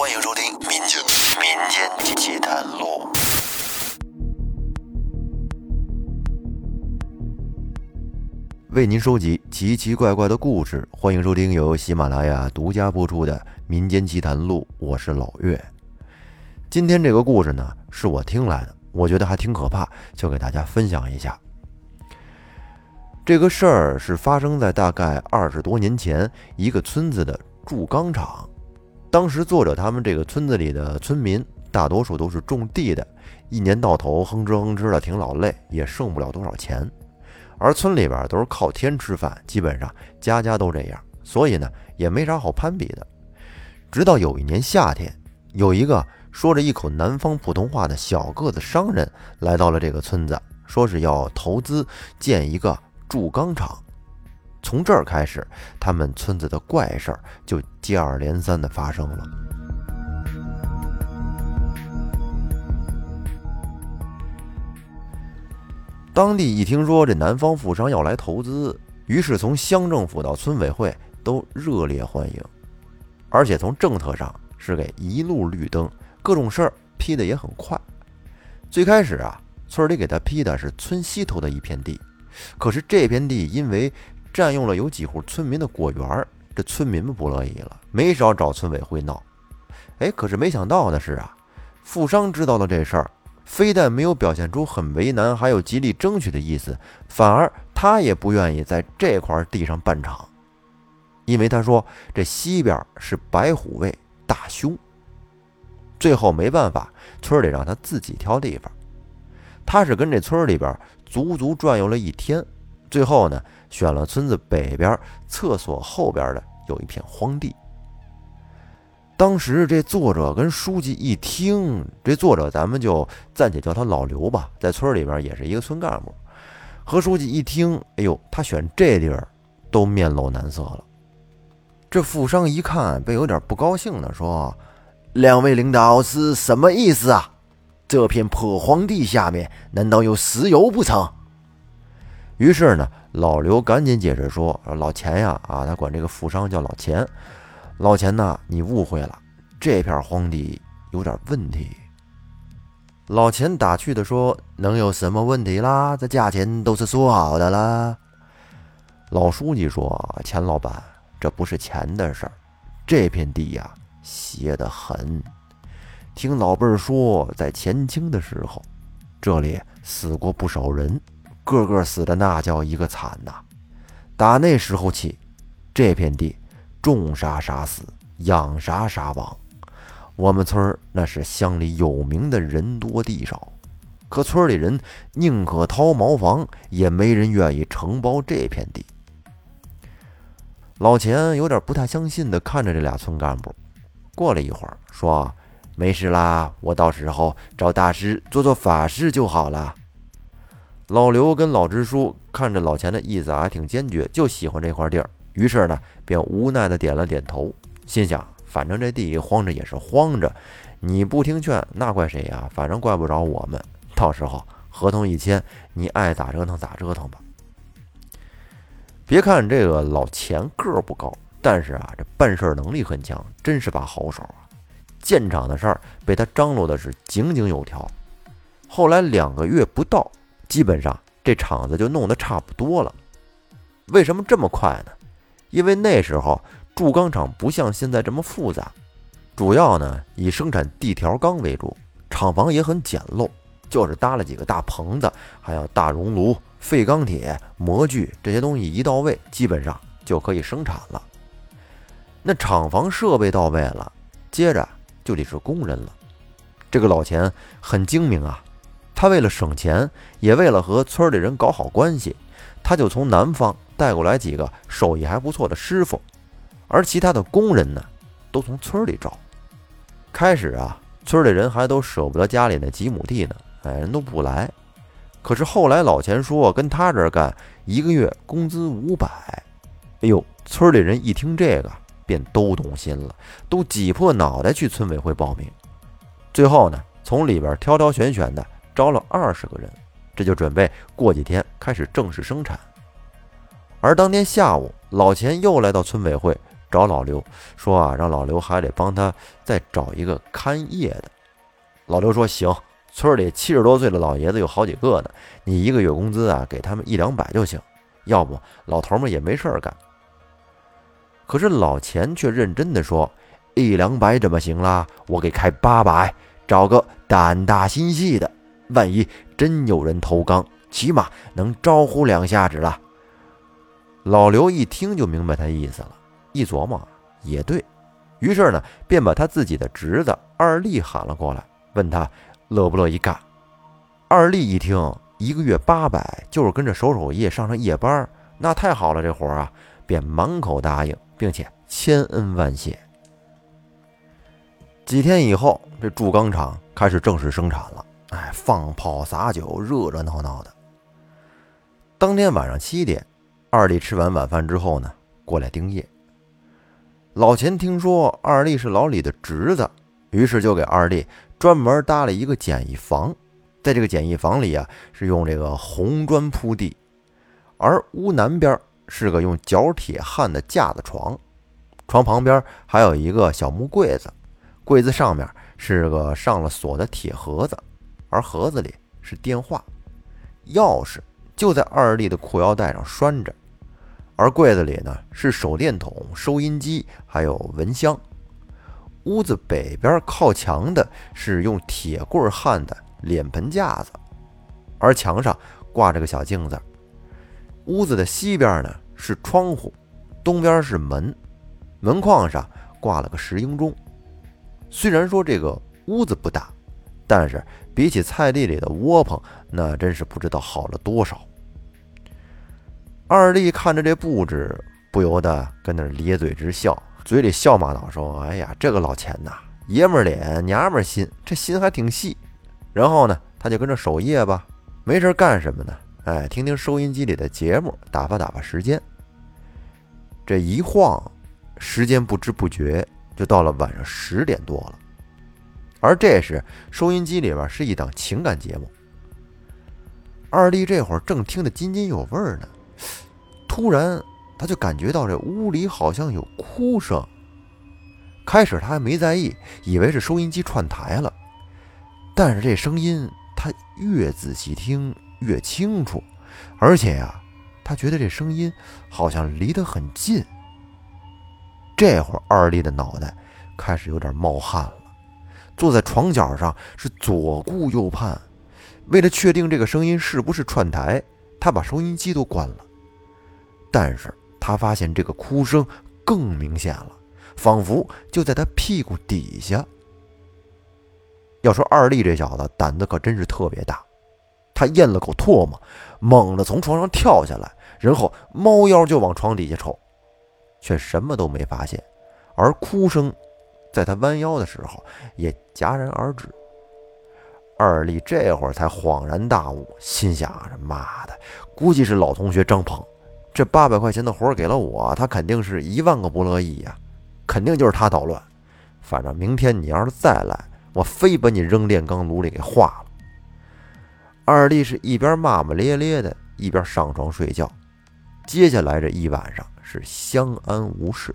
欢迎收听《民间民间奇谈录》。为您收集奇奇怪怪的故事，欢迎收听由喜马拉雅独家播出的《民间奇谈录》。我是老岳。今天这个故事呢，是我听来的，我觉得还挺可怕，就给大家分享一下。这个事儿是发生在大概二十多年前一个村子的铸钢厂。当时作者他们这个村子里的村民，大多数都是种地的，一年到头哼哧哼哧的，挺老累，也剩不了多少钱。而村里边都是靠天吃饭，基本上家家都这样，所以呢也没啥好攀比的。直到有一年夏天，有一个说着一口南方普通话的小个子商人来到了这个村子，说是要投资建一个铸钢厂。从这儿开始，他们村子的怪事儿就接二连三的发生了。当地一听说这南方富商要来投资，于是从乡政府到村委会都热烈欢迎，而且从政策上是给一路绿灯，各种事儿批的也很快。最开始啊，村里给他批的是村西头的一片地，可是这片地因为占用了有几户村民的果园，这村民们不乐意了，没少找村委会闹。哎，可是没想到的是啊，富商知道了这事儿。非但没有表现出很为难，还有极力争取的意思，反而他也不愿意在这块地上办厂，因为他说这西边是白虎位大凶。最后没办法，村里让他自己挑地方。他是跟这村里边足足转悠了一天，最后呢选了村子北边厕所后边的有一片荒地。当时这作者跟书记一听，这作者咱们就暂且叫他老刘吧，在村里边也是一个村干部。何书记一听，哎呦，他选这地儿都面露难色了。这富商一看，便有点不高兴的说：“两位领导是什么意思啊？这片破荒地下面难道有石油不成？”于是呢，老刘赶紧解释说：“老钱呀，啊，他管这个富商叫老钱。”老钱呐，你误会了，这片荒地有点问题。老钱打趣的说：“能有什么问题啦？这价钱都是说好的啦。”老书记说：“钱老板，这不是钱的事儿，这片地呀，邪得很。听老辈儿说，在前清的时候，这里死过不少人，个个死的那叫一个惨呐。打那时候起，这片地……”种啥啥死，养啥啥亡。我们村那是乡里有名的人多地少，可村里人宁可掏茅房，也没人愿意承包这片地。老钱有点不太相信的看着这俩村干部，过了一会儿说：“没事啦，我到时候找大师做做法事就好了。”老刘跟老支书看着老钱的意思还挺坚决，就喜欢这块地儿。于是呢，便无奈的点了点头，心想：反正这地荒着也是荒着，你不听劝，那怪谁呀？反正怪不着我们。到时候合同一签，你爱咋折腾咋折腾吧。别看这个老钱个儿不高，但是啊，这办事能力很强，真是把好手啊。建厂的事儿被他张罗的是井井有条。后来两个月不到，基本上这厂子就弄得差不多了。为什么这么快呢？因为那时候铸钢厂不像现在这么复杂，主要呢以生产地条钢为主，厂房也很简陋，就是搭了几个大棚子，还有大熔炉、废钢铁、模具这些东西一到位，基本上就可以生产了。那厂房设备到位了，接着就得是工人了。这个老钱很精明啊，他为了省钱，也为了和村里人搞好关系，他就从南方。带过来几个手艺还不错的师傅，而其他的工人呢，都从村里招。开始啊，村里人还都舍不得家里那几亩地呢，哎，人都不来。可是后来老钱说跟他这儿干，一个月工资五百。哎呦，村里人一听这个，便都动心了，都挤破脑袋去村委会报名。最后呢，从里边挑挑选选的招了二十个人，这就准备过几天开始正式生产。而当天下午，老钱又来到村委会，找老刘，说啊，让老刘还得帮他再找一个看夜的。老刘说行，村里七十多岁的老爷子有好几个呢，你一个月工资啊，给他们一两百就行。要不老头们也没事儿干。可是老钱却认真的说，一两百怎么行啦？我给开八百，找个胆大心细的，万一真有人偷缸，起码能招呼两下子了。老刘一听就明白他意思了，一琢磨也对，于是呢，便把他自己的侄子二力喊了过来，问他乐不乐意干。二力一听，一个月八百，就是跟着守守夜，上上夜班，那太好了，这活啊，便满口答应，并且千恩万谢。几天以后，这铸钢厂开始正式生产了，哎，放炮撒酒，热热闹闹的。当天晚上七点。二弟吃完晚饭之后呢，过来盯夜。老钱听说二弟是老李的侄子，于是就给二弟专门搭了一个简易房。在这个简易房里啊，是用这个红砖铺地，而屋南边是个用角铁焊的架子床，床旁边还有一个小木柜子，柜子上面是个上了锁的铁盒子，而盒子里是电话、钥匙，就在二弟的裤腰带上拴着。而柜子里呢是手电筒、收音机，还有蚊香。屋子北边靠墙的是用铁棍焊的脸盆架子，而墙上挂着个小镜子。屋子的西边呢是窗户，东边是门，门框上挂了个石英钟。虽然说这个屋子不大，但是比起菜地里的窝棚，那真是不知道好了多少。二弟看着这布置，不由得跟那咧嘴直笑，嘴里笑骂道：“说，哎呀，这个老钱呐，爷们脸，娘们心，这心还挺细。”然后呢，他就跟着守夜吧，没事干什么呢？哎，听听收音机里的节目，打发打发时间。这一晃，时间不知不觉就到了晚上十点多了。而这时，收音机里边是一档情感节目。二弟这会儿正听得津津有味呢。突然，他就感觉到这屋里好像有哭声。开始他还没在意，以为是收音机串台了。但是这声音他越仔细听越清楚，而且呀，他觉得这声音好像离得很近。这会儿二弟的脑袋开始有点冒汗了，坐在床角上是左顾右盼。为了确定这个声音是不是串台，他把收音机都关了。但是他发现这个哭声更明显了，仿佛就在他屁股底下。要说二弟这小子胆子可真是特别大，他咽了口唾沫，猛地从床上跳下来，然后猫腰就往床底下瞅，却什么都没发现。而哭声在他弯腰的时候也戛然而止。二弟这会儿才恍然大悟，心想：这妈的，估计是老同学张鹏。这八百块钱的活给了我，他肯定是一万个不乐意呀，肯定就是他捣乱。反正明天你要是再来，我非把你扔炼钢炉里给化了。二弟是一边骂骂咧咧的，一边上床睡觉。接下来这一晚上是相安无事。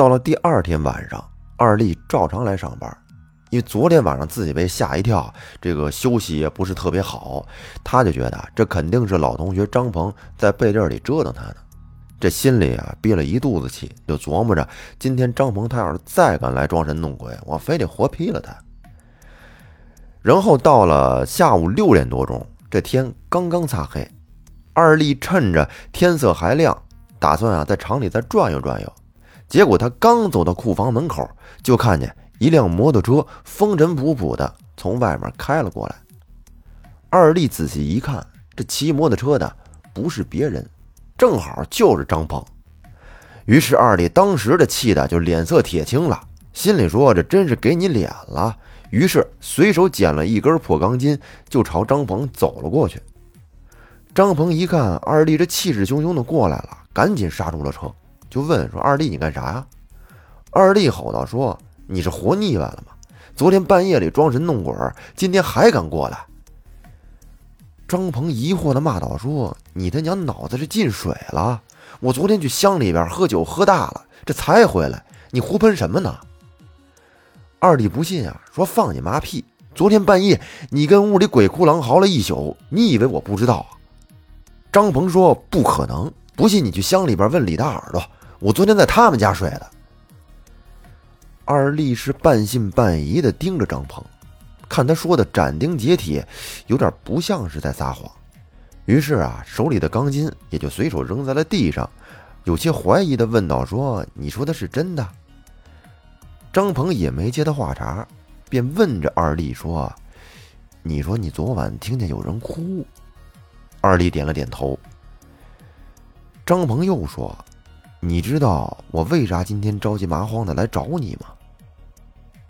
到了第二天晚上，二丽照常来上班。因为昨天晚上自己被吓一跳，这个休息也不是特别好，他就觉得这肯定是老同学张鹏在背地里折腾他呢。这心里啊憋了一肚子气，就琢磨着今天张鹏他要是再敢来装神弄鬼，我非得活劈了他。然后到了下午六点多钟，这天刚刚擦黑，二力趁着天色还亮，打算啊在厂里再转悠转悠。结果他刚走到库房门口，就看见。一辆摩托车风尘仆仆的从外面开了过来，二弟仔细一看，这骑摩托车的不是别人，正好就是张鹏。于是二弟当时的气的就脸色铁青了，心里说：“这真是给你脸了。”于是随手捡了一根破钢筋，就朝张鹏走了过去。张鹏一看二弟这气势汹汹的过来了，赶紧刹住了车，就问说：“二弟，你干啥呀？”二弟吼道：“说。”你是活腻歪了吗？昨天半夜里装神弄鬼，今天还敢过来？张鹏疑惑的骂道：“说你他娘脑子是进水了！我昨天去乡里边喝酒喝大了，这才回来，你胡喷什么呢？”二弟不信啊，说放你妈屁！昨天半夜你跟屋里鬼哭狼嚎了一宿，你以为我不知道啊？张鹏说：“不可能，不信你去乡里边问李大耳朵，我昨天在他们家睡的。”二力是半信半疑的盯着张鹏。看他说的斩钉截铁，有点不像是在撒谎。于是啊，手里的钢筋也就随手扔在了地上，有些怀疑的问道：“说你说的是真的？”张鹏也没接他话茬，便问着二力说：“你说你昨晚听见有人哭？”二力点了点头。张鹏又说：“你知道我为啥今天着急麻慌的来找你吗？”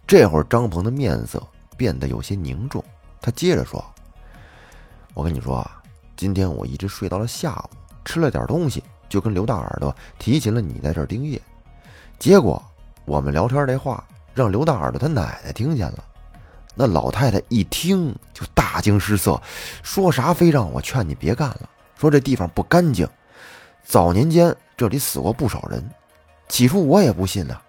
这会儿张鹏的面色。变得有些凝重，他接着说：“我跟你说啊，今天我一直睡到了下午，吃了点东西，就跟刘大耳朵提起了你在这儿盯夜。结果我们聊天这话让刘大耳朵他奶奶听见了，那老太太一听就大惊失色，说啥非让我劝你别干了，说这地方不干净，早年间这里死过不少人。起初我也不信呢。”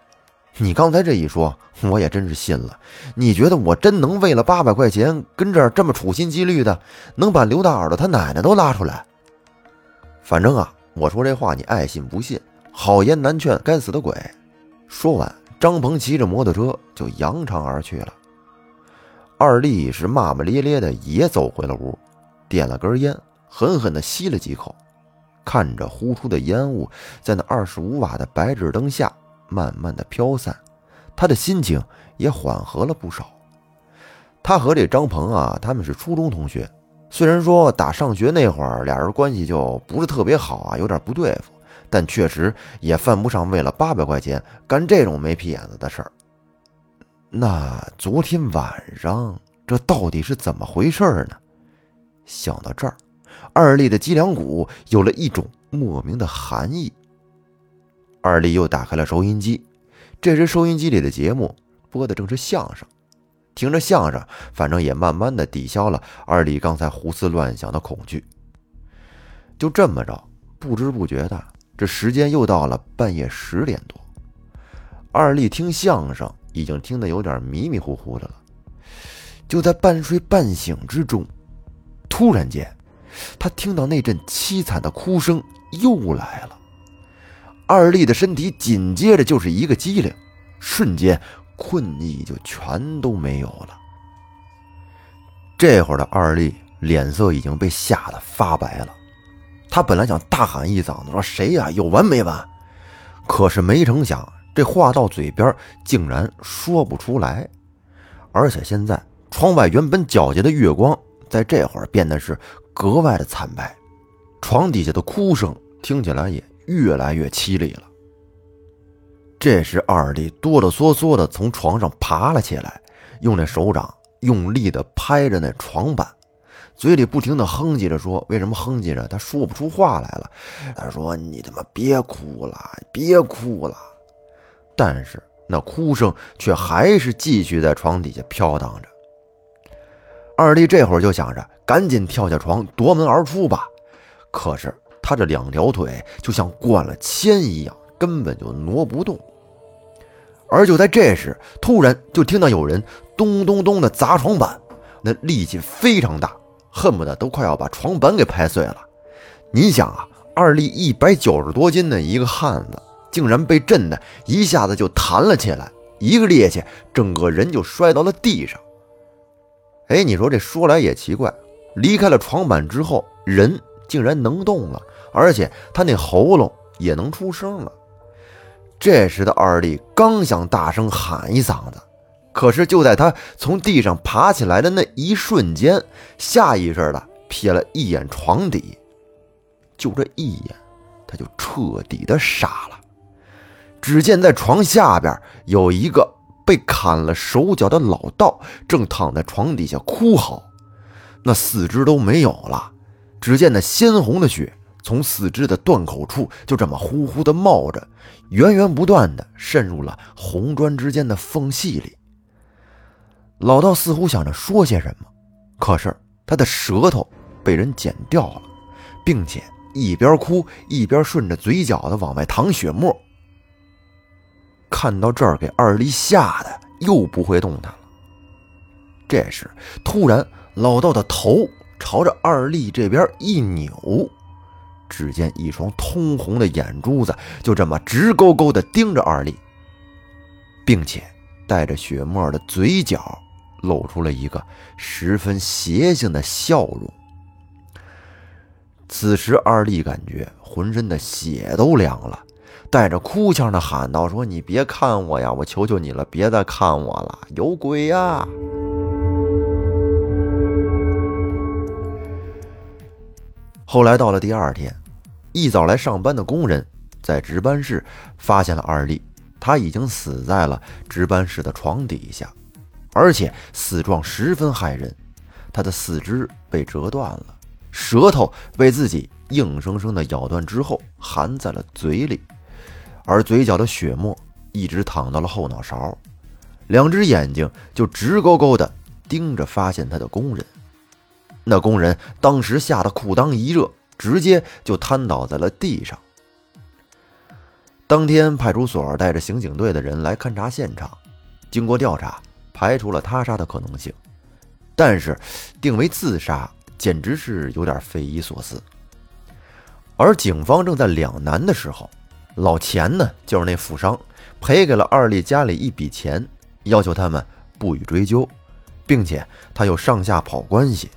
你刚才这一说，我也真是信了。你觉得我真能为了八百块钱跟这儿这么处心积虑的，能把刘大耳朵他奶奶都拉出来？反正啊，我说这话你爱信不信，好言难劝，该死的鬼！说完，张鹏骑着摩托车就扬长而去了。二弟是骂骂咧咧的也走回了屋，点了根烟，狠狠地吸了几口，看着呼出的烟雾在那二十五瓦的白炽灯下。慢慢的飘散，他的心情也缓和了不少。他和这张鹏啊，他们是初中同学，虽然说打上学那会儿俩人关系就不是特别好啊，有点不对付，但确实也犯不上为了八百块钱干这种没皮眼子的事儿。那昨天晚上这到底是怎么回事呢？想到这儿，二力的脊梁骨有了一种莫名的寒意。二力又打开了收音机，这时收音机里的节目播的正是相声，听着相声，反正也慢慢的抵消了二力刚才胡思乱想的恐惧。就这么着，不知不觉的，这时间又到了半夜十点多。二力听相声已经听得有点迷迷糊糊的了，就在半睡半醒之中，突然间，他听到那阵凄惨的哭声又来了。二丽的身体紧接着就是一个机灵，瞬间困意就全都没有了。这会儿的二丽脸色已经被吓得发白了，他本来想大喊一嗓子说：“谁呀？有完没完？”可是没成想，这话到嘴边竟然说不出来。而且现在窗外原本皎洁的月光，在这会儿变得是格外的惨白，床底下的哭声听起来也。越来越凄厉了。这时，二弟哆哆嗦嗦的从床上爬了起来，用那手掌用力的拍着那床板，嘴里不停的哼唧着说：“为什么哼唧着？他说不出话来了。”他说：“你他妈别哭了，别哭了。”但是那哭声却还是继续在床底下飘荡着。二弟这会儿就想着赶紧跳下床夺门而出吧，可是。他这两条腿就像灌了铅一样，根本就挪不动。而就在这时，突然就听到有人咚咚咚的砸床板，那力气非常大，恨不得都快要把床板给拍碎了。你想啊，二力一百九十多斤的一个汉子，竟然被震的一下子就弹了起来，一个趔趄，整个人就摔到了地上。哎，你说这说来也奇怪，离开了床板之后，人竟然能动了。而且他那喉咙也能出声了。这时的二弟刚想大声喊一嗓子，可是就在他从地上爬起来的那一瞬间，下意识的瞥了一眼床底，就这一眼，他就彻底的傻了。只见在床下边有一个被砍了手脚的老道，正躺在床底下哭嚎，那四肢都没有了，只见那鲜红的血。从四肢的断口处就这么呼呼的冒着，源源不断的渗入了红砖之间的缝隙里。老道似乎想着说些什么，可是他的舌头被人剪掉了，并且一边哭一边顺着嘴角的往外淌血沫。看到这儿，给二丽吓得又不会动弹了。这时，突然老道的头朝着二丽这边一扭，只见一双通红的眼珠子就这么直勾勾地盯着二丽，并且带着血沫的嘴角露出了一个十分邪性的笑容。此时，二丽感觉浑身的血都凉了。带着哭腔的喊道：“说你别看我呀，我求求你了，别再看我了，有鬼呀！”后来到了第二天，一早来上班的工人在值班室发现了二丽，她已经死在了值班室的床底下，而且死状十分骇人，她的四肢被折断了，舌头被自己硬生生的咬断之后含在了嘴里。而嘴角的血沫一直淌到了后脑勺，两只眼睛就直勾勾地盯着发现他的工人。那工人当时吓得裤裆一热，直接就瘫倒在了地上。当天，派出所带着刑警队的人来勘察现场，经过调查，排除了他杀的可能性，但是定为自杀，简直是有点匪夷所思。而警方正在两难的时候。老钱呢，就是那富商，赔给了二丽家里一笔钱，要求他们不予追究，并且他又上下跑关系，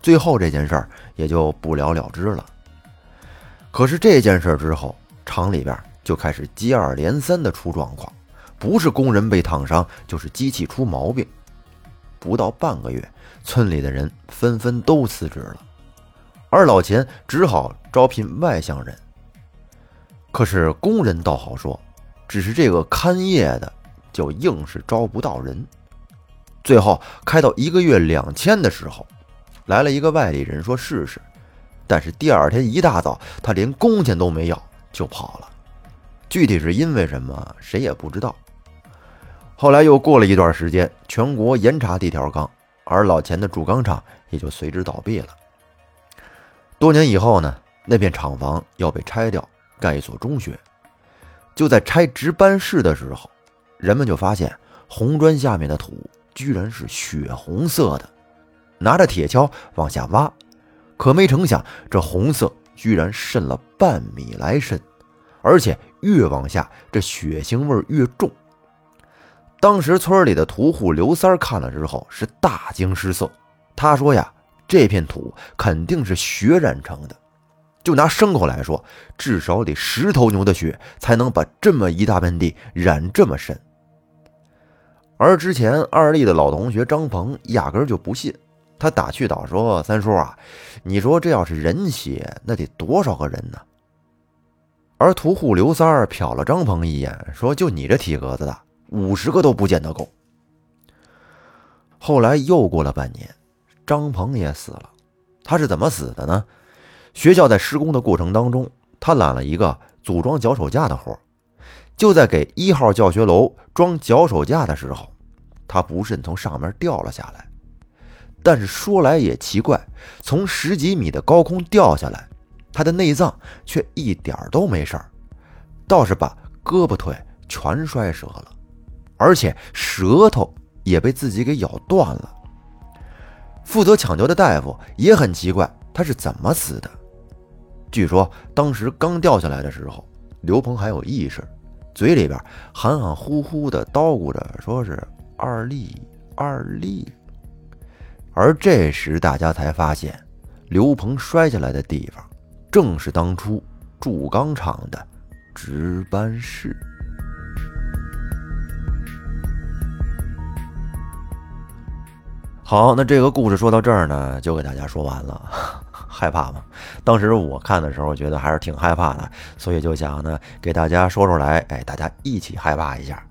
最后这件事儿也就不了了之了。可是这件事之后，厂里边就开始接二连三的出状况，不是工人被烫伤，就是机器出毛病。不到半个月，村里的人纷纷都辞职了，而老钱只好招聘外乡人。可是工人倒好说，只是这个看夜的就硬是招不到人。最后开到一个月两千的时候，来了一个外地人说试试，但是第二天一大早他连工钱都没要就跑了。具体是因为什么，谁也不知道。后来又过了一段时间，全国严查地条钢，而老钱的铸钢厂也就随之倒闭了。多年以后呢，那片厂房要被拆掉。盖一所中学，就在拆值班室的时候，人们就发现红砖下面的土居然是血红色的。拿着铁锹往下挖，可没成想，这红色居然渗了半米来深，而且越往下，这血腥味越重。当时村里的屠户刘三看了之后是大惊失色，他说呀：“这片土肯定是血染成的。”就拿牲口来说，至少得十头牛的血才能把这么一大片地染这么深。而之前二力的老同学张鹏压根就不信，他打趣道：“说三叔啊，你说这要是人血，那得多少个人呢？”而屠户刘三儿瞟了张鹏一眼，说：“就你这体格子的，五十个都不见得够。”后来又过了半年，张鹏也死了，他是怎么死的呢？学校在施工的过程当中，他揽了一个组装脚手架的活就在给一号教学楼装脚手架的时候，他不慎从上面掉了下来。但是说来也奇怪，从十几米的高空掉下来，他的内脏却一点都没事儿，倒是把胳膊腿全摔折了，而且舌头也被自己给咬断了。负责抢救的大夫也很奇怪，他是怎么死的？据说当时刚掉下来的时候，刘鹏还有意识，嘴里边含含糊糊的叨咕着，说是二力二力。而这时大家才发现，刘鹏摔下来的地方，正是当初铸钢厂的值班室。好，那这个故事说到这儿呢，就给大家说完了。害怕吗？当时我看的时候，觉得还是挺害怕的，所以就想呢，给大家说出来，哎，大家一起害怕一下。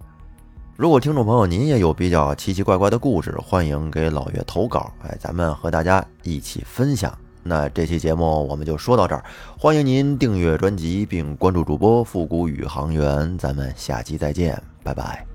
如果听众朋友您也有比较奇奇怪怪的故事，欢迎给老岳投稿，哎，咱们和大家一起分享。那这期节目我们就说到这儿，欢迎您订阅专辑并关注主播复古宇航员，咱们下期再见，拜拜。